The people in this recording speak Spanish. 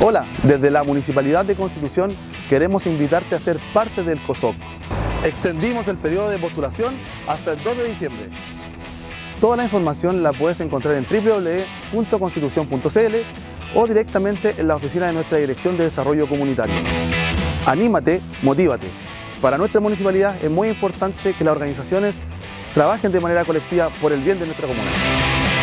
Hola, desde la Municipalidad de Constitución queremos invitarte a ser parte del COSOC. Extendimos el periodo de postulación hasta el 2 de diciembre. Toda la información la puedes encontrar en www.constitución.cl o directamente en la oficina de nuestra Dirección de Desarrollo Comunitario. Anímate, motívate. Para nuestra municipalidad es muy importante que las organizaciones trabajen de manera colectiva por el bien de nuestra comunidad.